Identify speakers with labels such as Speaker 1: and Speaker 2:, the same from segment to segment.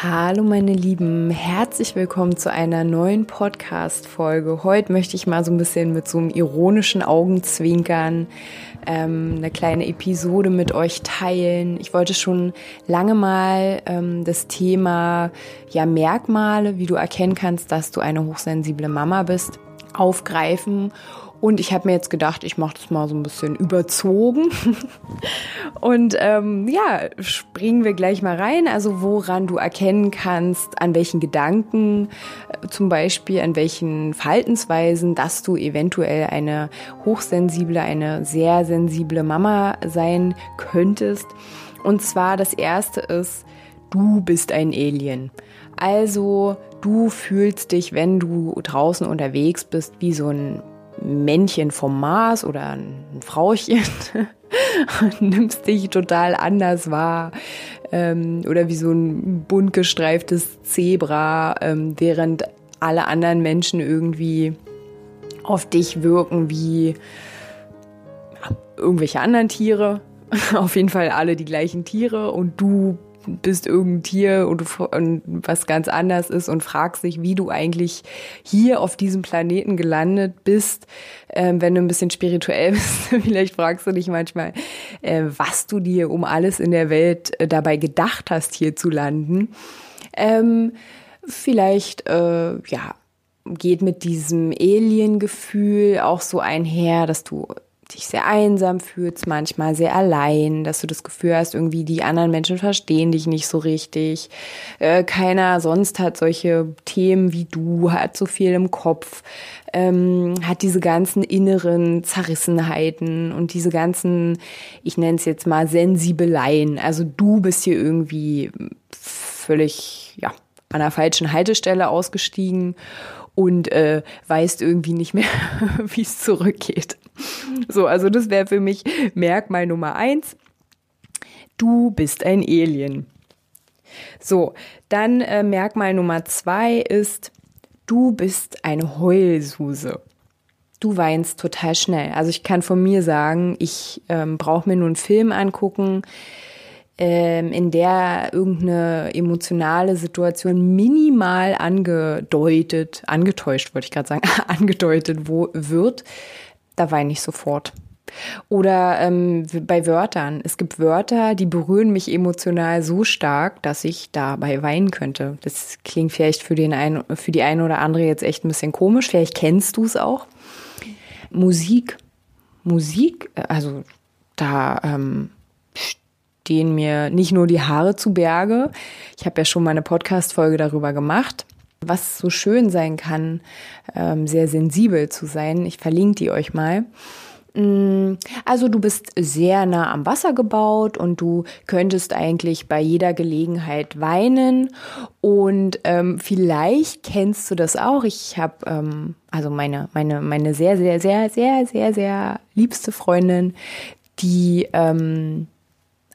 Speaker 1: Hallo meine Lieben, herzlich willkommen zu einer neuen Podcast-Folge. Heute möchte ich mal so ein bisschen mit so einem ironischen Augenzwinkern ähm, eine kleine Episode mit euch teilen. Ich wollte schon lange mal ähm, das Thema ja Merkmale, wie du erkennen kannst, dass du eine hochsensible Mama bist, aufgreifen und ich habe mir jetzt gedacht, ich mache das mal so ein bisschen überzogen. Und ähm, ja, springen wir gleich mal rein. Also woran du erkennen kannst, an welchen Gedanken, äh, zum Beispiel an welchen Verhaltensweisen, dass du eventuell eine hochsensible, eine sehr sensible Mama sein könntest. Und zwar das erste ist, du bist ein Alien. Also du fühlst dich, wenn du draußen unterwegs bist, wie so ein Männchen vom Mars oder ein Frauchen nimmst dich total anders wahr ähm, oder wie so ein bunt gestreiftes Zebra, ähm, während alle anderen Menschen irgendwie auf dich wirken wie irgendwelche anderen Tiere. Auf jeden Fall alle die gleichen Tiere und du bist irgendein Tier und, und was ganz anders ist und fragst dich, wie du eigentlich hier auf diesem Planeten gelandet bist. Ähm, wenn du ein bisschen spirituell bist, vielleicht fragst du dich manchmal, äh, was du dir um alles in der Welt äh, dabei gedacht hast, hier zu landen. Ähm, vielleicht, äh, ja, geht mit diesem Alien-Gefühl auch so einher, dass du dich sehr einsam fühlst, manchmal sehr allein, dass du das Gefühl hast, irgendwie die anderen Menschen verstehen dich nicht so richtig. Äh, keiner sonst hat solche Themen wie du, hat so viel im Kopf, ähm, hat diese ganzen inneren Zerrissenheiten und diese ganzen, ich nenne es jetzt mal Sensibeleien. Also du bist hier irgendwie völlig, ja, an der falschen Haltestelle ausgestiegen und äh, weißt irgendwie nicht mehr, wie es zurückgeht. So, also das wäre für mich Merkmal Nummer eins. Du bist ein Alien. So, dann äh, Merkmal Nummer zwei ist, du bist eine Heulsuse. Du weinst total schnell. Also ich kann von mir sagen, ich ähm, brauche mir nur einen Film angucken, ähm, in der irgendeine emotionale Situation minimal angedeutet, angetäuscht, wollte ich gerade sagen, angedeutet wo, wird, da weine ich sofort. Oder ähm, bei Wörtern. Es gibt Wörter, die berühren mich emotional so stark, dass ich dabei weinen könnte. Das klingt vielleicht für, den ein, für die eine oder andere jetzt echt ein bisschen komisch. Vielleicht kennst du es auch. Musik. Musik, also da ähm, stehen mir nicht nur die Haare zu Berge. Ich habe ja schon mal eine Podcast-Folge darüber gemacht, was so schön sein kann, ähm, sehr sensibel zu sein. Ich verlinke die euch mal. Mm, also du bist sehr nah am Wasser gebaut und du könntest eigentlich bei jeder Gelegenheit weinen und ähm, vielleicht kennst du das auch. Ich habe ähm, also meine meine meine sehr sehr sehr sehr sehr sehr liebste Freundin, die ähm,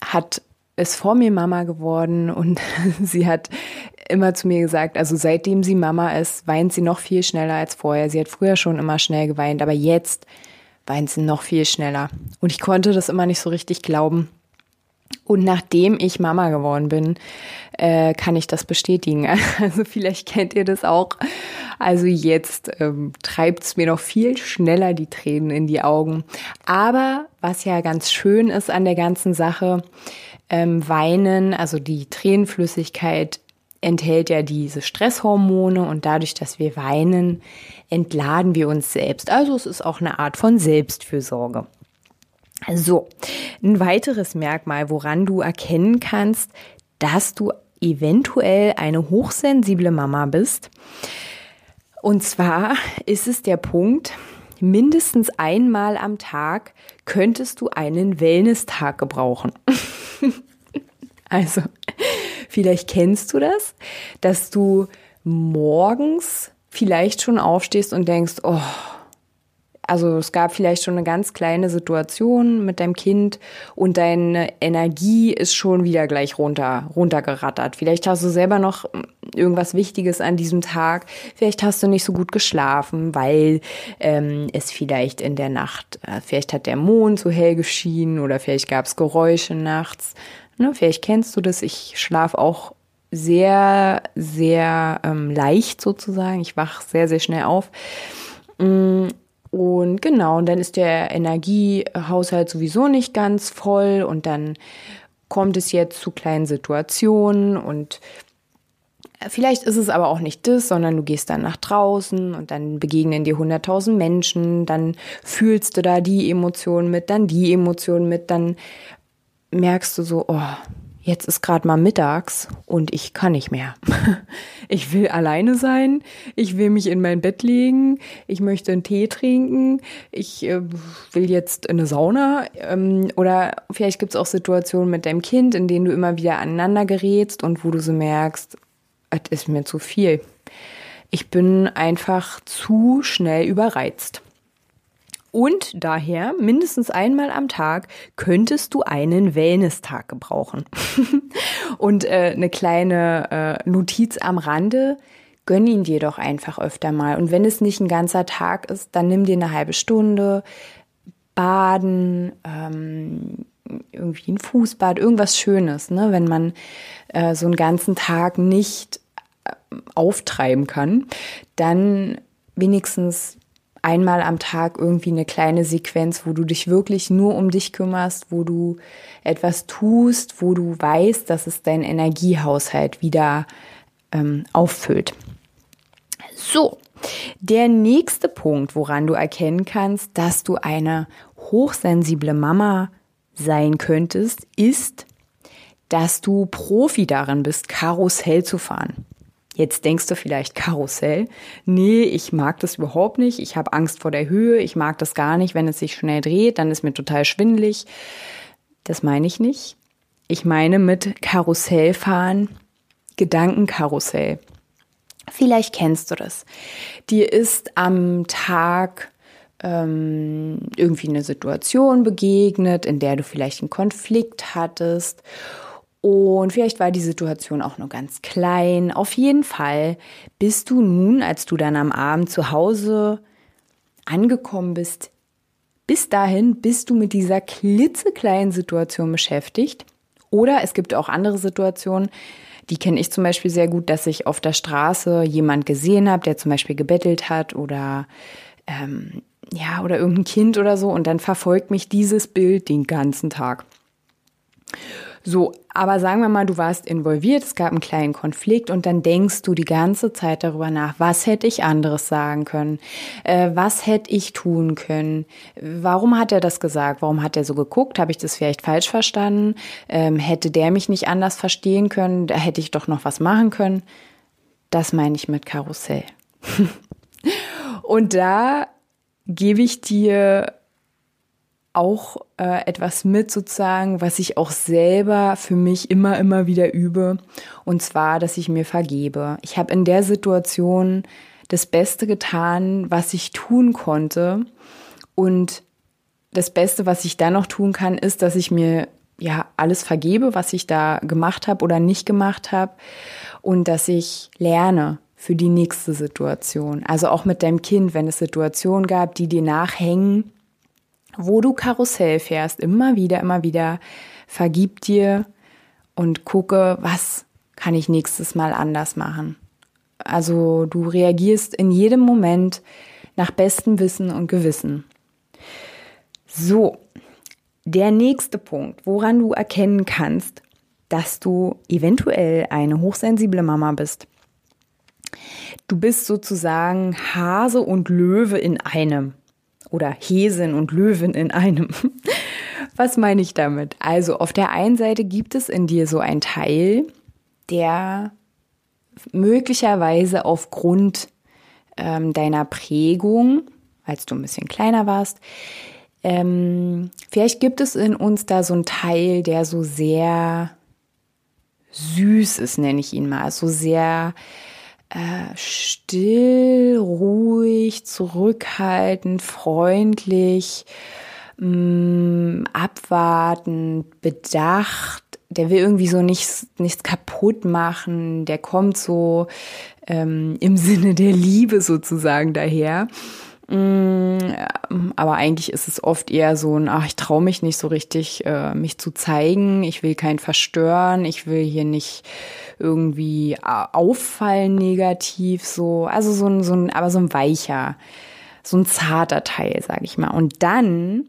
Speaker 1: hat ist vor mir Mama geworden und sie hat immer zu mir gesagt, also seitdem sie Mama ist, weint sie noch viel schneller als vorher. Sie hat früher schon immer schnell geweint, aber jetzt weint sie noch viel schneller. Und ich konnte das immer nicht so richtig glauben. Und nachdem ich Mama geworden bin, äh, kann ich das bestätigen. Also vielleicht kennt ihr das auch. Also jetzt ähm, treibt es mir noch viel schneller die Tränen in die Augen. Aber was ja ganz schön ist an der ganzen Sache, ähm, Weinen, also die Tränenflüssigkeit enthält ja diese Stresshormone und dadurch, dass wir weinen, entladen wir uns selbst. Also es ist auch eine Art von Selbstfürsorge. So, ein weiteres Merkmal, woran du erkennen kannst, dass du eventuell eine hochsensible Mama bist. Und zwar ist es der Punkt, mindestens einmal am Tag könntest du einen Wellness-Tag gebrauchen. also, vielleicht kennst du das, dass du morgens vielleicht schon aufstehst und denkst, oh, also es gab vielleicht schon eine ganz kleine Situation mit deinem Kind und deine Energie ist schon wieder gleich runter, runtergerattert. Vielleicht hast du selber noch irgendwas Wichtiges an diesem Tag. Vielleicht hast du nicht so gut geschlafen, weil ähm, es vielleicht in der Nacht, äh, vielleicht hat der Mond so hell geschienen oder vielleicht gab es Geräusche nachts. Ne, vielleicht kennst du das. Ich schlafe auch sehr, sehr ähm, leicht sozusagen. Ich wach sehr, sehr schnell auf. Und genau, und dann ist der Energiehaushalt sowieso nicht ganz voll und dann kommt es jetzt zu kleinen Situationen und Vielleicht ist es aber auch nicht das, sondern du gehst dann nach draußen und dann begegnen dir hunderttausend Menschen, dann fühlst du da die Emotionen mit, dann die Emotionen mit, dann merkst du so, oh, jetzt ist gerade mal mittags und ich kann nicht mehr. Ich will alleine sein, ich will mich in mein Bett legen, ich möchte einen Tee trinken, ich äh, will jetzt in eine Sauna ähm, oder vielleicht gibt es auch Situationen mit deinem Kind, in denen du immer wieder aneinander gerätst und wo du so merkst, es ist mir zu viel. Ich bin einfach zu schnell überreizt. Und daher, mindestens einmal am Tag, könntest du einen Wellness-Tag gebrauchen. und äh, eine kleine äh, Notiz am Rande, gönn ihn dir doch einfach öfter mal. Und wenn es nicht ein ganzer Tag ist, dann nimm dir eine halbe Stunde, baden, ähm, irgendwie ein Fußbad, irgendwas Schönes, ne? wenn man äh, so einen ganzen Tag nicht äh, auftreiben kann, dann wenigstens einmal am Tag irgendwie eine kleine Sequenz, wo du dich wirklich nur um dich kümmerst, wo du etwas tust, wo du weißt, dass es deinen Energiehaushalt wieder ähm, auffüllt. So, der nächste Punkt, woran du erkennen kannst, dass du eine hochsensible Mama sein könntest, ist, dass du Profi darin bist, Karussell zu fahren. Jetzt denkst du vielleicht Karussell. Nee, ich mag das überhaupt nicht. Ich habe Angst vor der Höhe. Ich mag das gar nicht, wenn es sich schnell dreht. Dann ist mir total schwindelig. Das meine ich nicht. Ich meine mit Karussellfahren Gedankenkarussell. Vielleicht kennst du das. Dir ist am Tag ähm, irgendwie eine Situation begegnet, in der du vielleicht einen Konflikt hattest und vielleicht war die Situation auch nur ganz klein. Auf jeden Fall bist du nun, als du dann am Abend zu Hause angekommen bist, bis dahin bist du mit dieser klitzekleinen Situation beschäftigt. Oder es gibt auch andere Situationen, die kenne ich zum Beispiel sehr gut, dass ich auf der Straße jemand gesehen habe, der zum Beispiel gebettelt hat oder ähm, ja, oder irgendein Kind oder so. Und dann verfolgt mich dieses Bild den ganzen Tag. So, aber sagen wir mal, du warst involviert, es gab einen kleinen Konflikt und dann denkst du die ganze Zeit darüber nach, was hätte ich anderes sagen können? Äh, was hätte ich tun können? Warum hat er das gesagt? Warum hat er so geguckt? Habe ich das vielleicht falsch verstanden? Ähm, hätte der mich nicht anders verstehen können? Da hätte ich doch noch was machen können. Das meine ich mit Karussell. und da gebe ich dir auch äh, etwas mit sozusagen, was ich auch selber für mich immer, immer wieder übe. Und zwar, dass ich mir vergebe. Ich habe in der Situation das Beste getan, was ich tun konnte. Und das Beste, was ich dann noch tun kann, ist, dass ich mir ja alles vergebe, was ich da gemacht habe oder nicht gemacht habe. Und dass ich lerne für die nächste Situation. Also auch mit deinem Kind, wenn es Situationen gab, die dir nachhängen, wo du Karussell fährst, immer wieder, immer wieder, vergib dir und gucke, was kann ich nächstes Mal anders machen. Also du reagierst in jedem Moment nach bestem Wissen und Gewissen. So, der nächste Punkt, woran du erkennen kannst, dass du eventuell eine hochsensible Mama bist. Du bist sozusagen Hase und Löwe in einem oder Häsin und Löwen in einem. Was meine ich damit? Also auf der einen Seite gibt es in dir so ein Teil, der möglicherweise aufgrund ähm, deiner Prägung, als du ein bisschen kleiner warst, ähm, vielleicht gibt es in uns da so ein Teil, der so sehr süß ist, nenne ich ihn mal, so sehr äh, still, ruhig, zurückhaltend, freundlich, mm, abwartend, bedacht. Der will irgendwie so nichts, nichts kaputt machen. Der kommt so ähm, im Sinne der Liebe sozusagen daher. Mm, aber eigentlich ist es oft eher so ein, ach, ich traue mich nicht so richtig, äh, mich zu zeigen. Ich will keinen verstören. Ich will hier nicht irgendwie auffallen negativ, so. Also so ein, so ein, aber so ein weicher, so ein zarter Teil, sag ich mal. Und dann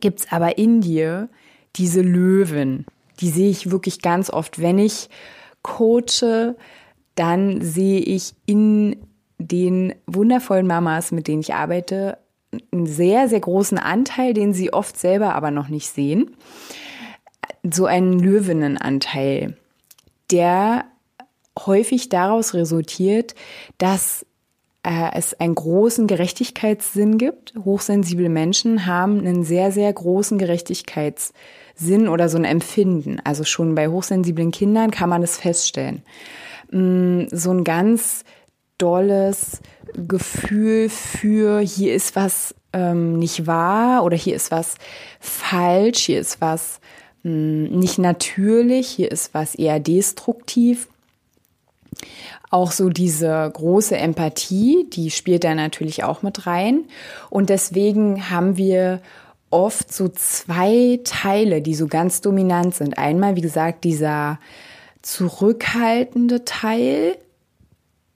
Speaker 1: gibt's aber in dir diese Löwen. Die sehe ich wirklich ganz oft, wenn ich coache, dann sehe ich in den wundervollen Mamas, mit denen ich arbeite, einen sehr, sehr großen Anteil, den sie oft selber aber noch nicht sehen. So einen Löwinnenanteil, der häufig daraus resultiert, dass äh, es einen großen Gerechtigkeitssinn gibt. Hochsensible Menschen haben einen sehr, sehr großen Gerechtigkeitssinn oder so ein Empfinden. Also schon bei hochsensiblen Kindern kann man es feststellen. Mm, so ein ganz dolles Gefühl für, hier ist was ähm, nicht wahr oder hier ist was falsch, hier ist was mh, hm, nicht natürlich, hier ist was eher destruktiv. Auch so diese große Empathie, die spielt da natürlich auch mit rein. Und deswegen haben wir oft so zwei Teile, die so ganz dominant sind. Einmal, wie gesagt, dieser zurückhaltende Teil,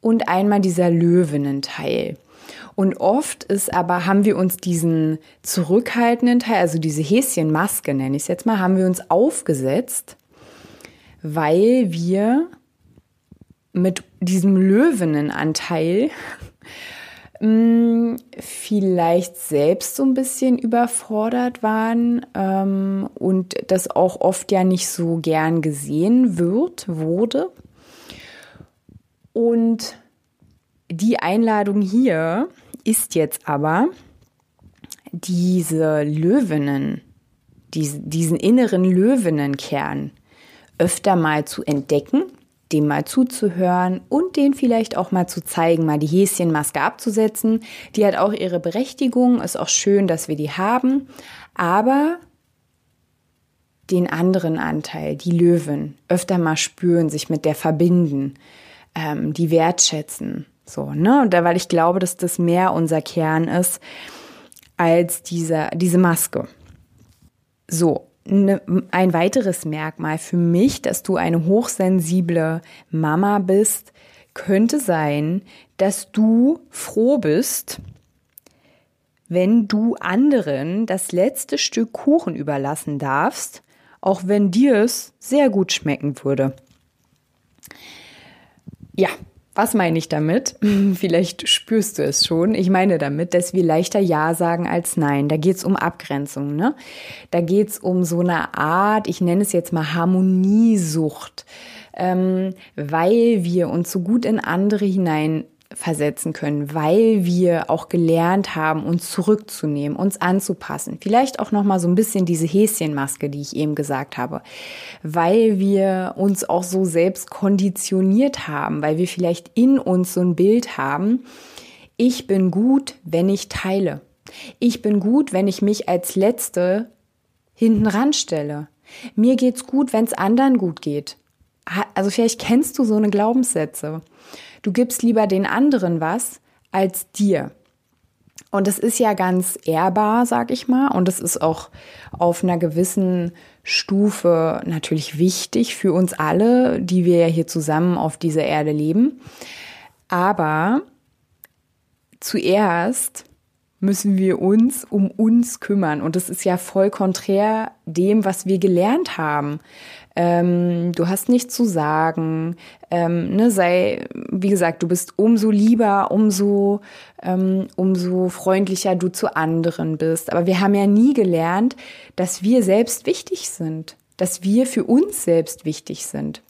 Speaker 1: und einmal dieser Löwinnen-Teil. Und oft ist aber, haben wir uns diesen zurückhaltenden Teil, also diese Häschenmaske nenne ich es jetzt mal, haben wir uns aufgesetzt, weil wir mit diesem Löwinnenanteil mm, vielleicht selbst so ein bisschen überfordert waren ähm, und das auch oft ja nicht so gern gesehen wird, wurde. Und die Einladung hier ist jetzt aber, diese Löwinnen, diesen inneren Löwinnenkern öfter mal zu entdecken, dem mal zuzuhören und den vielleicht auch mal zu zeigen, mal die Häschenmaske abzusetzen. Die hat auch ihre Berechtigung, ist auch schön, dass wir die haben, aber den anderen Anteil, die Löwen, öfter mal spüren, sich mit der verbinden, ähm, die wertschätzen. So, ne? Und da, weil ich glaube, dass das mehr unser Kern ist als diese, diese Maske. So, ne, ein weiteres Merkmal für mich, dass du eine hochsensible Mama bist, könnte sein, dass du froh bist, wenn du anderen das letzte Stück Kuchen überlassen darfst, auch wenn dir es sehr gut schmecken würde. Ja, was meine ich damit? Vielleicht spürst du es schon. Ich meine damit, dass wir leichter Ja sagen als Nein. Da geht es um Abgrenzung. Ne? Da geht es um so eine Art, ich nenne es jetzt mal Harmoniesucht, ähm, weil wir uns so gut in andere hinein versetzen können, weil wir auch gelernt haben, uns zurückzunehmen, uns anzupassen. Vielleicht auch noch mal so ein bisschen diese Häschenmaske, die ich eben gesagt habe, weil wir uns auch so selbst konditioniert haben, weil wir vielleicht in uns so ein Bild haben, ich bin gut, wenn ich teile. Ich bin gut, wenn ich mich als letzte hinten ranstelle. Mir geht's gut, wenn es anderen gut geht. Also vielleicht kennst du so eine Glaubenssätze. Du gibst lieber den anderen was als dir. Und es ist ja ganz ehrbar, sag ich mal, und es ist auch auf einer gewissen Stufe natürlich wichtig für uns alle, die wir ja hier zusammen auf dieser Erde leben. Aber zuerst müssen wir uns um uns kümmern. Und das ist ja voll konträr dem, was wir gelernt haben ähm, du hast nichts zu sagen, ähm, ne, sei, wie gesagt, du bist umso lieber, umso, ähm, umso freundlicher du zu anderen bist. Aber wir haben ja nie gelernt, dass wir selbst wichtig sind, dass wir für uns selbst wichtig sind.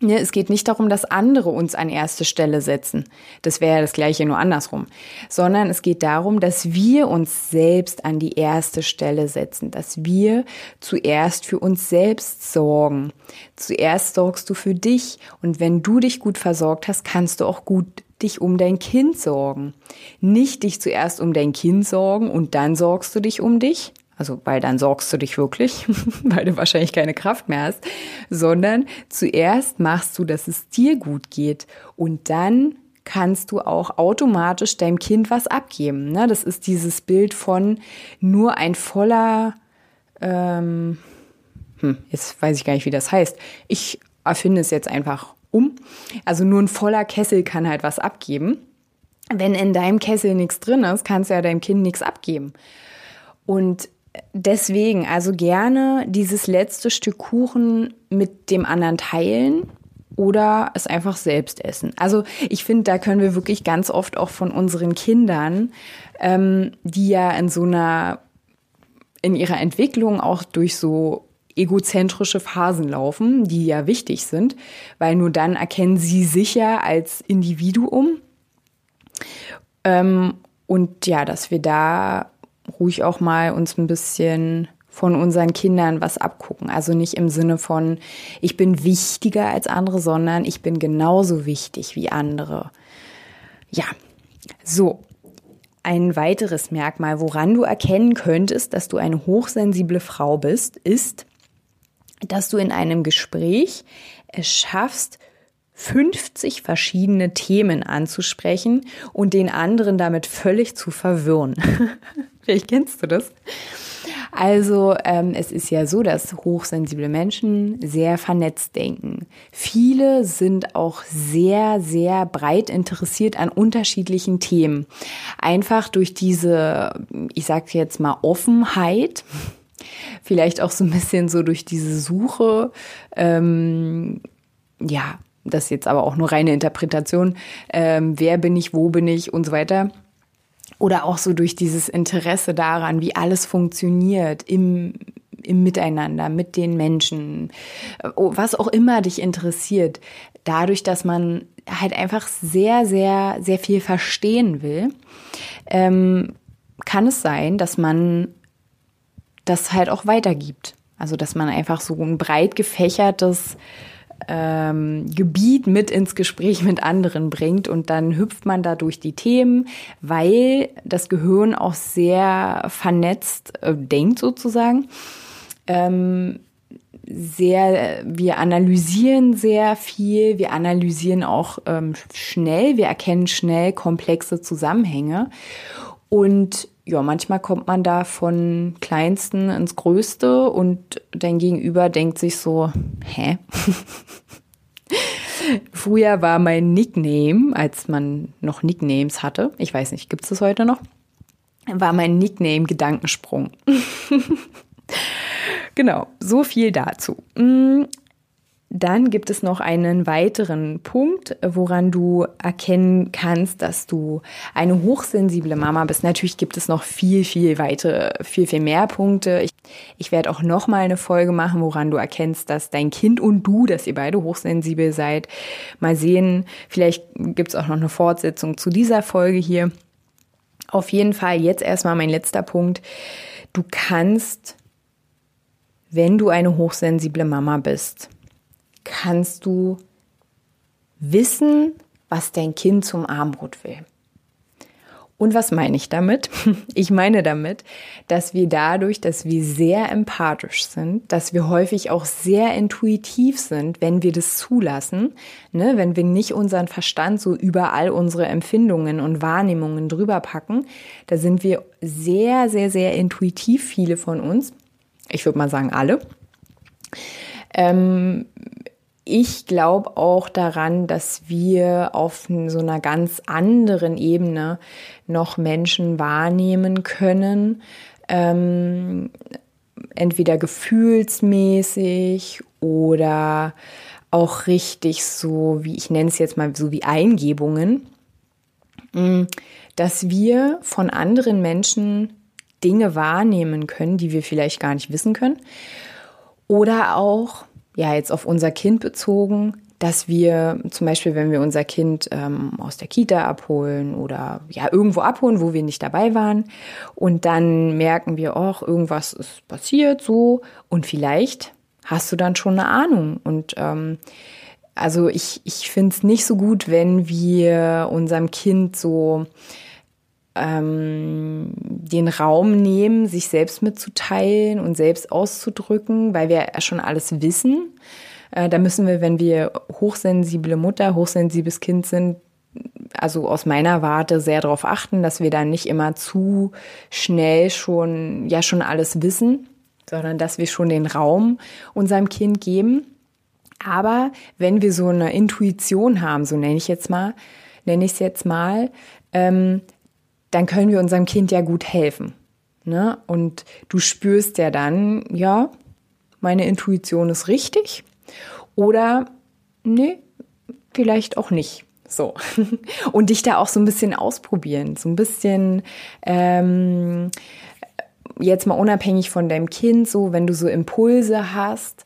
Speaker 1: Ne, es geht nicht darum, dass andere uns an erste Stelle setzen. Das wäre ja das gleiche nur andersrum. Sondern es geht darum, dass wir uns selbst an die erste Stelle setzen, dass wir zuerst für uns selbst sorgen. Zuerst sorgst du für dich und wenn du dich gut versorgt hast, kannst du auch gut dich um dein Kind sorgen. Nicht dich zuerst um dein Kind sorgen und dann sorgst du dich um dich, also weil dann sorgst du dich wirklich, weil du wahrscheinlich keine Kraft mehr hast, sondern zuerst machst du, dass es dir gut geht und dann kannst du auch automatisch deinem Kind was abgeben. Ne? Das ist dieses Bild von nur ein voller, ähm, hm, jetzt weiß ich gar nicht, wie das heißt. Ich erfinde es jetzt einfach um. Also nur ein voller Kessel kann halt was abgeben. Wenn in deinem Kessel nichts drin ist, kannst du ja deinem Kind nichts abgeben. Und deswegen, also gerne dieses letzte Stück Kuchen mit dem anderen teilen oder es einfach selbst essen. Also ich finde, da können wir wirklich ganz oft auch von unseren Kindern, ähm, die ja in so einer, in ihrer Entwicklung auch durch so egozentrische Phasen laufen, die ja wichtig sind, weil nur dann erkennen sie sich ja als Individuum. Ähm, und ja, dass wir da ruhig auch mal uns ein bisschen von unseren Kindern was abgucken. Also nicht im Sinne von, ich bin wichtiger als andere, sondern ich bin genauso wichtig wie andere. Ja, so. Ein weiteres Merkmal, woran du erkennen könntest, dass du eine hochsensible Frau bist, ist, dass du in einem Gespräch es schaffst, 50 verschiedene Themen anzusprechen und den anderen damit völlig zu verwirren. Vielleicht kennst du das. Also ähm, es ist ja so, dass hochsensible Menschen sehr vernetzt denken. Viele sind auch sehr, sehr breit interessiert an unterschiedlichen Themen. Einfach durch diese, ich sage jetzt mal, Offenheit. Vielleicht auch so ein bisschen so durch diese Suche, ähm, ja, das ist jetzt aber auch nur reine Interpretation, ähm, wer bin ich, wo bin ich und so weiter. Oder auch so durch dieses Interesse daran, wie alles funktioniert im, im Miteinander, mit den Menschen, oh, was auch immer dich interessiert. Dadurch, dass man halt einfach sehr, sehr, sehr viel verstehen will, ähm, kann es sein, dass man das halt auch weitergibt. Also, dass man einfach so ein breit gefächertes ähm, Gebiet mit ins Gespräch mit anderen bringt und dann hüpft man da durch die Themen, weil das Gehirn auch sehr vernetzt äh, denkt sozusagen. Ähm, sehr, wir analysieren sehr viel, wir analysieren auch ähm, schnell, wir erkennen schnell komplexe Zusammenhänge und ja, manchmal kommt man da von Kleinsten ins Größte und dein Gegenüber denkt sich so, hä? Früher war mein Nickname, als man noch Nicknames hatte, ich weiß nicht, gibt es das heute noch? War mein Nickname Gedankensprung. genau, so viel dazu. Dann gibt es noch einen weiteren Punkt, woran du erkennen kannst, dass du eine hochsensible Mama bist. Natürlich gibt es noch viel, viel weitere, viel, viel mehr Punkte. Ich, ich werde auch noch mal eine Folge machen, woran du erkennst, dass dein Kind und du, dass ihr beide hochsensibel seid. Mal sehen, vielleicht gibt es auch noch eine Fortsetzung zu dieser Folge hier. Auf jeden Fall jetzt erstmal mein letzter Punkt. Du kannst, wenn du eine hochsensible Mama bist, kannst du wissen, was dein Kind zum Armbrot will. Und was meine ich damit? Ich meine damit, dass wir dadurch, dass wir sehr empathisch sind, dass wir häufig auch sehr intuitiv sind, wenn wir das zulassen, ne? wenn wir nicht unseren Verstand so überall unsere Empfindungen und Wahrnehmungen drüber packen, da sind wir sehr, sehr, sehr intuitiv, viele von uns. Ich würde mal sagen alle. Ähm, ich glaube auch daran, dass wir auf so einer ganz anderen Ebene noch Menschen wahrnehmen können. Ähm, entweder gefühlsmäßig oder auch richtig so, wie ich nenne es jetzt mal so wie Eingebungen, mm, dass wir von anderen Menschen Dinge wahrnehmen können, die wir vielleicht gar nicht wissen können. Oder auch ja jetzt auf unser Kind bezogen, dass wir zum Beispiel, wenn wir unser Kind ähm, aus der Kita abholen oder ja irgendwo abholen, wo wir nicht dabei waren. Und dann merken wir, ach, irgendwas ist passiert so. Und vielleicht hast du dann schon eine Ahnung. Und ähm, also ich, ich finde es nicht so gut, wenn wir unserem Kind so ähm, den Raum nehmen, sich selbst mitzuteilen und selbst auszudrücken, weil wir schon alles wissen. Äh, da müssen wir, wenn wir hochsensible Mutter, hochsensibles Kind sind, also aus meiner Warte sehr darauf achten, dass wir dann nicht immer zu schnell schon, ja schon alles wissen, sondern dass wir schon den Raum unserem Kind geben. Aber wenn wir so eine Intuition haben, so nenne ich jetzt mal, nenne ich es jetzt mal, ähm, dann können wir unserem Kind ja gut helfen. Ne? Und du spürst ja dann, ja, meine Intuition ist richtig oder nee, vielleicht auch nicht. So. Und dich da auch so ein bisschen ausprobieren, so ein bisschen ähm, jetzt mal unabhängig von deinem Kind, so wenn du so Impulse hast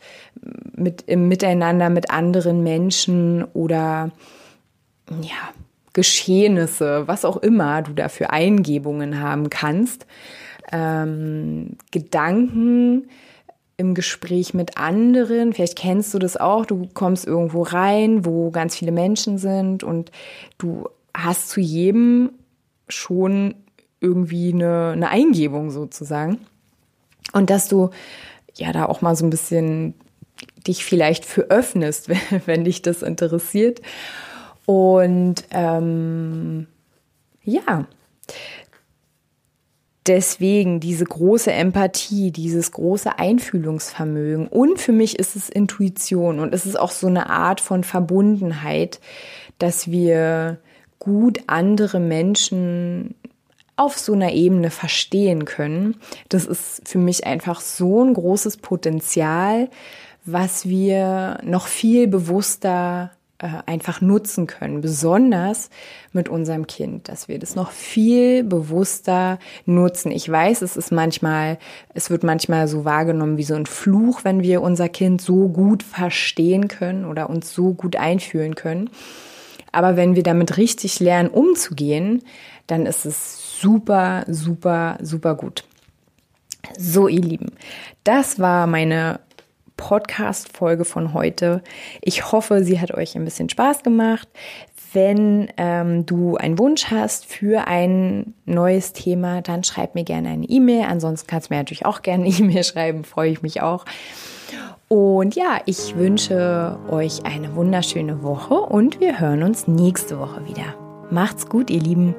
Speaker 1: mit im Miteinander mit anderen Menschen oder ja, Geschehnisse, was auch immer du da für Eingebungen haben kannst, ähm, Gedanken im Gespräch mit anderen, vielleicht kennst du das auch, du kommst irgendwo rein, wo ganz viele Menschen sind und du hast zu jedem schon irgendwie eine, eine Eingebung sozusagen. Und dass du ja da auch mal so ein bisschen dich vielleicht für öffnest, wenn dich das interessiert. Und ähm, ja, deswegen diese große Empathie, dieses große Einfühlungsvermögen. Und für mich ist es Intuition und es ist auch so eine Art von Verbundenheit, dass wir gut andere Menschen auf so einer Ebene verstehen können. Das ist für mich einfach so ein großes Potenzial, was wir noch viel bewusster einfach nutzen können, besonders mit unserem Kind, dass wir das noch viel bewusster nutzen. Ich weiß, es ist manchmal, es wird manchmal so wahrgenommen wie so ein Fluch, wenn wir unser Kind so gut verstehen können oder uns so gut einfühlen können. Aber wenn wir damit richtig lernen, umzugehen, dann ist es super, super, super gut. So, ihr Lieben, das war meine Podcast-Folge von heute. Ich hoffe, sie hat euch ein bisschen Spaß gemacht. Wenn ähm, du einen Wunsch hast für ein neues Thema, dann schreib mir gerne eine E-Mail. Ansonsten kannst du mir natürlich auch gerne eine E-Mail schreiben, freue ich mich auch. Und ja, ich wünsche euch eine wunderschöne Woche und wir hören uns nächste Woche wieder. Macht's gut, ihr Lieben.